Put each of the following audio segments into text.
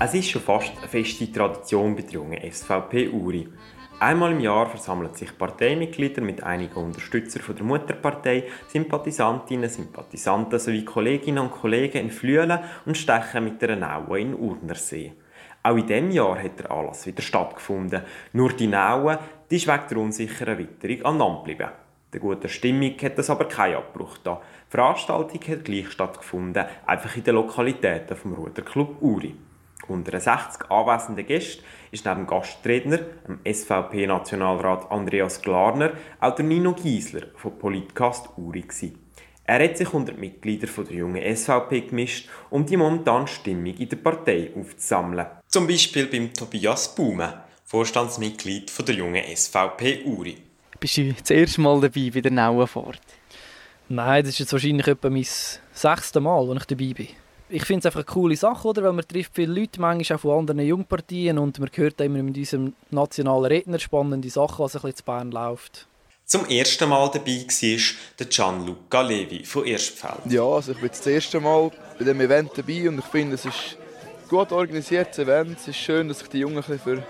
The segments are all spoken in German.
Es ist schon fast eine feste Tradition bei der jungen SVP Uri. Einmal im Jahr versammeln sich Parteimitglieder mit einigen Unterstützern der Mutterpartei, Sympathisantinnen, Sympathisanten sowie Kolleginnen und Kollegen in Flüelen und stechen mit der Naue in Urnersee. Auch in diesem Jahr hat der Anlass wieder stattgefunden. Nur die Naue die ist wegen der unsicheren Witterung an Land geblieben. Der guten Stimmung hat das aber keinen Abbruch da. Die Veranstaltung hat gleich stattgefunden, einfach in den Lokalitäten vom Ruderclub Uri. Unter den 60 anwesenden Gästen ist neben dem Gastredner, dem SVP-Nationalrat Andreas Glarner, auch der Nino Giesler von Politcast Uri. Gewesen. Er hat sich unter die Mitglieder der jungen SVP gemischt, um die momentane Stimmung in der Partei aufzusammeln. Zum Beispiel beim Tobias Baume, Vorstandsmitglied der jungen SVP Uri. Bist du das erste Mal dabei bei der Nauenfahrt? Nein, das ist jetzt wahrscheinlich etwa mein sechstes Mal, wo ich dabei bin ich finde es einfach eine coole Sache, oder? weil man trifft viele Leute, manchmal auch von anderen Jungpartien und man hört immer mit unserem nationalen Redner spannende Sachen, was ein bisschen zu Bern läuft. Zum ersten Mal dabei war der Gianluca Levi von Erstfeld. Ja, also ich bin das erste Mal bei diesem Event dabei und ich finde, es ist ein gut organisiertes Event. Es ist schön, dass sich die Jungen für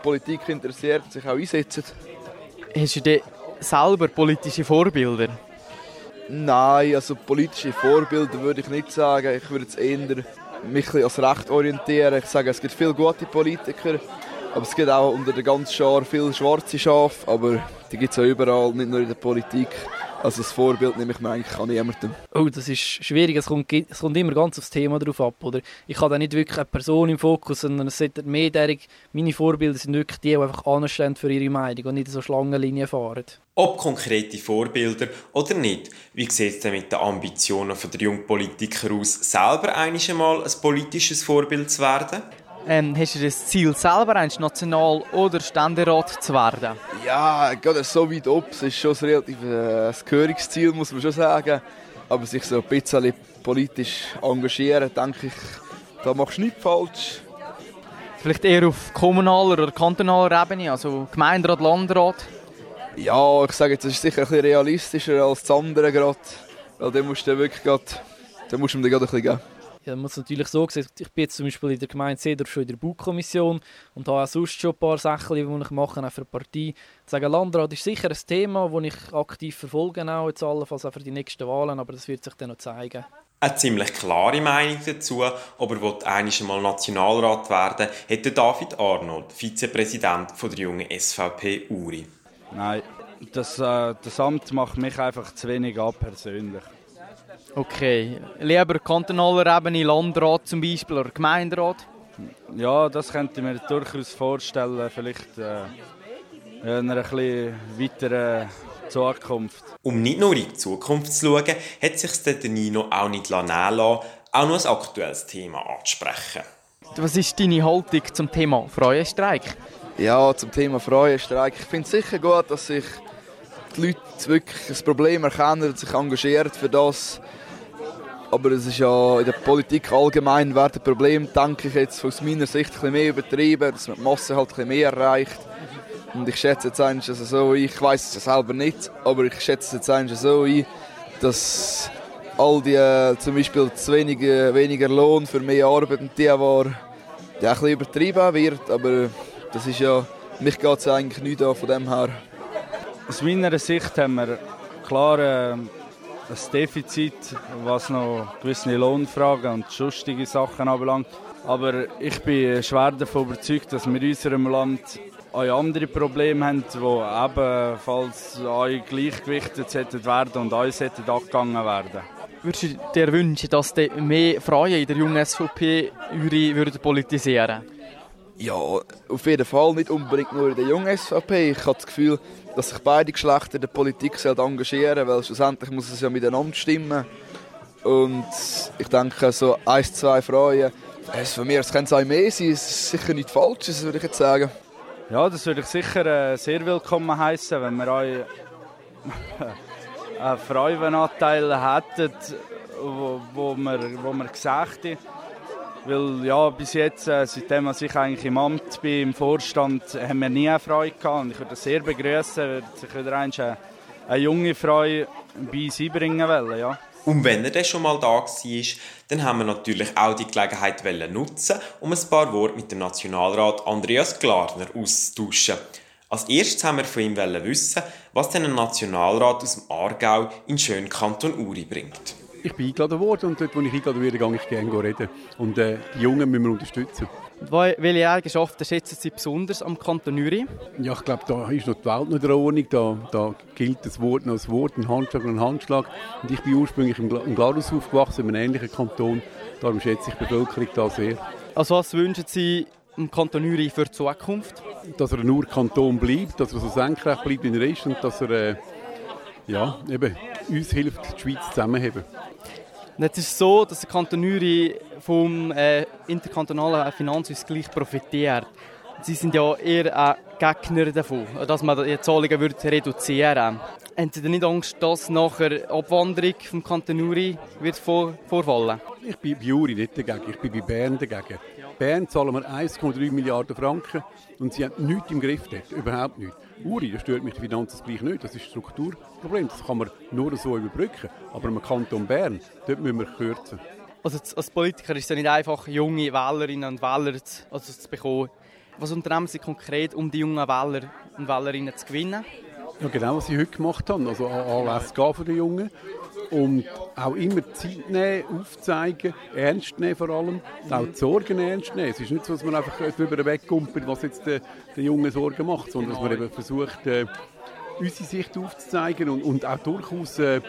Politik interessieren und sich auch einsetzen. Hast du denn selber politische Vorbilder? Nein, also politische Vorbilder würde ich nicht sagen. Ich würde jetzt eher mich als Recht orientieren. Ich sage, es gibt viele gute Politiker, aber es gibt auch unter der ganzen Schar viele schwarze Schafe, aber die gibt es auch überall, nicht nur in der Politik. Also das Vorbild nehme ich mir eigentlich an niemandem. Oh, das ist schwierig. Es kommt, es kommt immer ganz aufs Thema drauf ab. Oder? Ich habe da nicht wirklich eine Person im Fokus, sondern es sind mehrjährig. Meine Vorbilder sind wirklich die, die einfach anstehen für ihre Meinung und nicht so Schlangenlinien fahren. Ob konkrete Vorbilder oder nicht, wie sieht es denn mit den Ambitionen der jungen Politiker aus, selber einmal ein politisches Vorbild zu werden? Ähm, hast du das Ziel, selber ein National- oder Ständerat zu werden? Ja, gerade so weit ob. Es ist schon ein relativ äh, Gehörungsziel, muss man schon sagen. Aber sich so ein bisschen politisch engagieren, denke ich, da machst du nichts falsch. Vielleicht eher auf kommunaler oder kantonaler Ebene, also Gemeinderat, Landrat? Ja, ich sage jetzt, das ist sicher ein bisschen realistischer als das andere gerade. Weil dann musst du wirklich grad, dann musst du ihm dann gerade ein bisschen geben. Ja, man muss natürlich so sehen, ich bin jetzt zum Beispiel in der Gemeinde Sedor schon in der Baukommission und habe auch sonst schon ein paar Sachen, die ich mache, auch für die Partei. Ich sage, Landrat ist sicher ein Thema, das ich aktiv verfolge, auch jetzt allenfalls auch für die nächsten Wahlen, aber das wird sich dann noch zeigen. Eine ziemlich klare Meinung dazu, aber will einmal Nationalrat werden, hätte David Arnold, Vizepräsident der jungen SVP Uri. Nein, das, äh, das Amt macht mich einfach zu wenig ab persönlich. Okay, lieber kantonaler Ebene, Landrat zum Beispiel oder Gemeinderat? Ja, das könnte ich mir durchaus vorstellen, vielleicht äh, in einer etwas weiteren Zukunft. Um nicht nur in die Zukunft zu schauen, hat sich der Nino auch nicht nehmen lassen, auch noch ein aktuelles Thema anzusprechen. Was ist deine Haltung zum Thema Freuenstreik? Ja, zum Thema Freuenstreik. Ich finde es sicher gut, dass sich die Leute wirklich das Problem erkennen und sich engagieren für das. Aber es ist ja in der Politik allgemein werden Problem, denke ich jetzt aus meiner Sicht ein mehr übertrieben, dass man die Masse halt ein mehr erreicht. Und ich schätze jetzt eigentlich also so ein, ich weiß es selber nicht, aber ich schätze jetzt eigentlich so ein, dass all die äh, zum Beispiel zu wenig, weniger Lohn für mehr Arbeit und die war, ja, ein bisschen übertrieben wird, aber das ist ja, mich geht es eigentlich nicht an von dem her. Aus meiner Sicht haben wir klar äh, ein Defizit, was noch gewisse Lohnfragen und sonstige Sachen anbelangt. Aber ich bin schwer davon überzeugt, dass wir in unserem Land auch andere Probleme haben, die ebenfalls gleichgewichtet werden und uns angegangen werden. Würdest du dir wünschen, dass mehr Frauen in der jungen SVP politisieren würden? Ja, auf jeden Fall nicht unbedingt nur in der jungen SVP. Ich habe das Gefühl, dass sich beide Geschlechter der Politik engagieren weil schlussendlich muss es ja miteinander stimmen. Und ich denke, so ein, zwei Frauen, es von mir es kann es mehr sein, es ist sicher nicht falsch, das würde ich jetzt sagen. Ja, das würde ich sicher äh, sehr willkommen heißen, wenn wir auch einen Frauenanteil hätten, wo, wo, wir, wo wir gesagt haben. Weil ja, bis jetzt, äh, seitdem ich eigentlich im Amt bin, im Vorstand, haben wir nie eine Frau gehabt. Und ich würde das sehr begrüßen, würde sich wieder eine, eine junge Frau bei uns einbringen wollen. Ja. Und wenn er dann schon mal da war, dann haben wir natürlich auch die Gelegenheit nutzen, um ein paar Worte mit dem Nationalrat Andreas Glarner auszutauschen. Als erstes haben wir von ihm wissen, was denn ein Nationalrat aus dem Aargau in den schönen Kanton Uri bringt. Ich bin eingeladen worden und dort, wo ich eingeladen werde, gehe ich gerne reden. Und äh, die Jungen müssen wir unterstützen. Welche Eigenschaften schätzen Sie besonders am Kanton Uri? Ja, ich glaube, da ist noch die Welt noch in der Ordnung. Da, da gilt das Wort noch als Wort, ein Handschlag und ein Handschlag. Und ich bin ursprünglich im, im Glarus aufgewachsen, in einem ähnlichen Kanton. Darum schätze ich die Bevölkerung da sehr. Also was wünschen Sie im Kanton Uri für die Zukunft? Dass er nur Kanton bleibt, dass er so senkrecht bleibt, wie er ist und dass er äh, ja, eben, uns hilft, die Schweiz zusammenzuheben. Es ist so, dass der Kanton Uri vom äh, interkantonalen Finanzausgleich profitiert. Sie sind ja eher ein Gegner davon, dass man die Zahlungen würde reduzieren würde. Haben Sie denn nicht Angst, dass nachher Abwanderung vom Kanton Uri wird vor, vorfallen Ich bin bei Uri nicht dagegen, ich bin bei Bern dagegen. Bern zahlen wir 1,3 Milliarden Franken und sie haben nichts im Griff dort, überhaupt nichts. Uri, das stört mich die Finanzausgleich nicht, das ist ein Strukturproblem, das kann man nur so überbrücken. Aber im Kanton Bern, dort müssen wir kürzen. Also als Politiker ist es ja nicht einfach, junge Wählerinnen und Wähler zu, also zu bekommen. Was unternehmen Sie konkret, um die jungen Wähler und Wählerinnen zu gewinnen? Ja, genau, was Sie heute gemacht haben. Also gehen für die Jungen und auch immer Zeit nehmen, aufzeigen, ernst nehmen vor allem, auch die Sorgen ernst nehmen. Es ist nicht so, dass man einfach darüber wegkumpelt, was jetzt den, den Jungen Sorgen macht, sondern dass man eben versucht, äh, unsere Sicht aufzuzeigen und, und auch durchaus äh,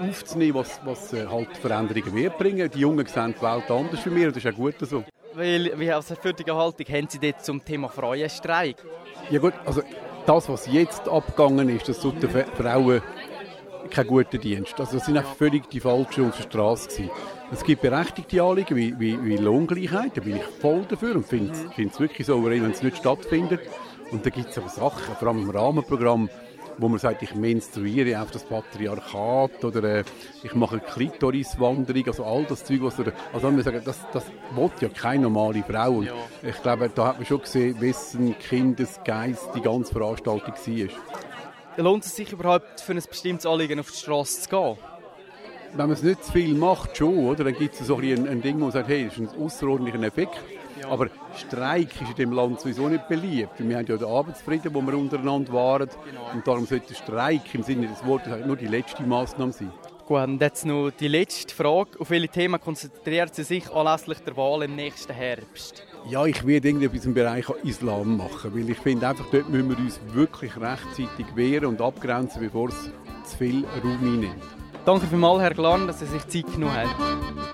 aufzunehmen, was, was äh, halt Veränderungen wird bringen. Die Jungen sehen die Welt anders wie wir und das ist auch gut so. Weil, wie als fertige Haltung haben Sie dort zum Thema Frauenstreik? Ja gut, also das, was jetzt abgegangen ist, das tut den Frauen kein guter Dienst. Also das sind einfach völlig die falschen auf der Straße gewesen. Es gibt berechtigte Anliegen wie, wie, wie Lohngleichheit, da bin ich voll dafür und finde es wirklich so, wenn es nicht stattfindet. Und da gibt es aber Sachen, vor allem im Rahmenprogramm, wo man sagt, ich menstruiere auf das Patriarchat oder äh, ich mache Klitoriswanderung, also all das Zeug, was er, also man sagen, das, das will ja keine normale Frau. Und ich glaube, da hat man schon gesehen, wessen Kindesgeist die ganze Veranstaltung war. Lohnt es sich überhaupt für ein bestimmtes Anliegen auf die Straße zu gehen? Wenn man es nicht zu viel macht, schon, oder? dann gibt es so ein, ein Ding, wo man sagt, hey, das ist ein außerordentlicher Effekt. Ja. Aber Streik ist in diesem Land sowieso nicht beliebt. Wir haben ja den Arbeitsfrieden, wo wir untereinander waren. Genau. Und darum sollte Streik im Sinne des Wortes nur die letzte Maßnahme sein. Gut, und jetzt noch die letzte Frage. Auf welche Themen konzentriert sie sich anlässlich der Wahl im nächsten Herbst? Ja, ich werde irgendwie im Bereich Islam machen, weil ich finde einfach, dort müssen wir uns wirklich rechtzeitig wehren und abgrenzen, bevor es zu viel Raum einnimmt. Danke vielmals, Herr Glan, dass Sie sich Zeit genommen haben.